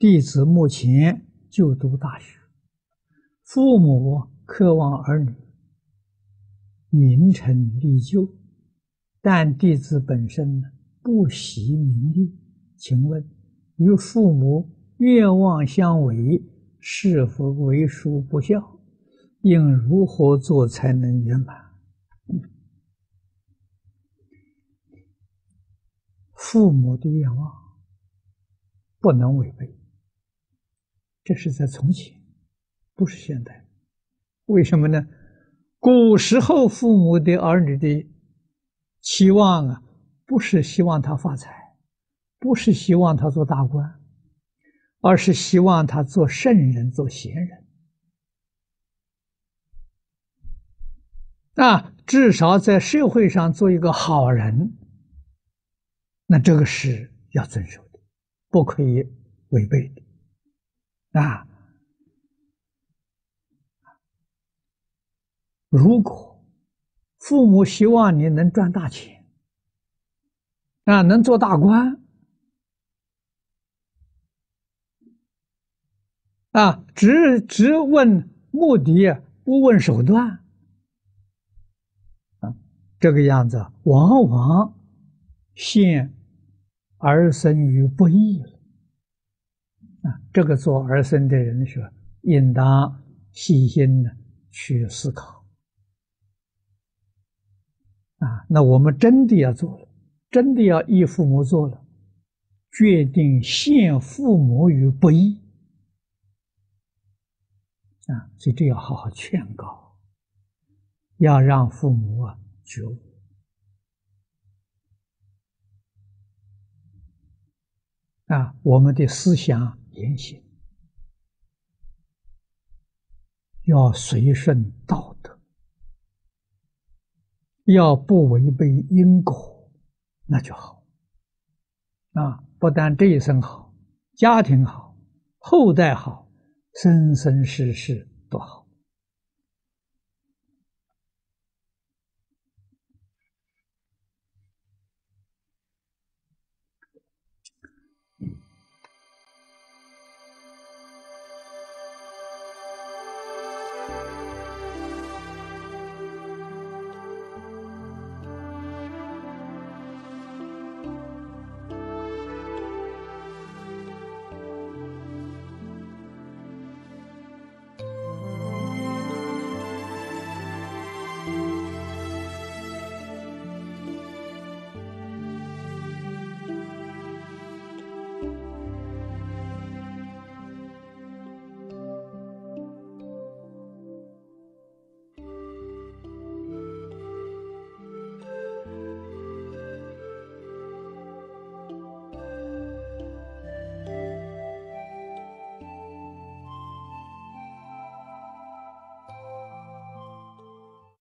弟子目前就读大学，父母渴望儿女名成利就，但弟子本身呢不喜名利，请问与父母愿望相违，是否为属不孝？应如何做才能圆满？父母的愿望不能违背。这是在从前，不是现代。为什么呢？古时候父母对儿女的期望啊，不是希望他发财，不是希望他做大官，而是希望他做圣人、做贤人。啊，至少在社会上做一个好人，那这个是要遵守的，不可以违背的。啊！如果父母希望你能赚大钱，啊，能做大官，啊，只只问目的，不问手段，啊，这个样子往往陷儿孙于不义了。啊，这个做儿孙的人说，应当细心的去思考。啊，那我们真的要做了，真的要依父母做了，决定陷父母于不义。啊，所以这要好好劝告，要让父母啊觉悟。啊，我们的思想。言行要随顺道德，要不违背因果，那就好。啊，不但这一生好，家庭好，后代好，生生世世都好。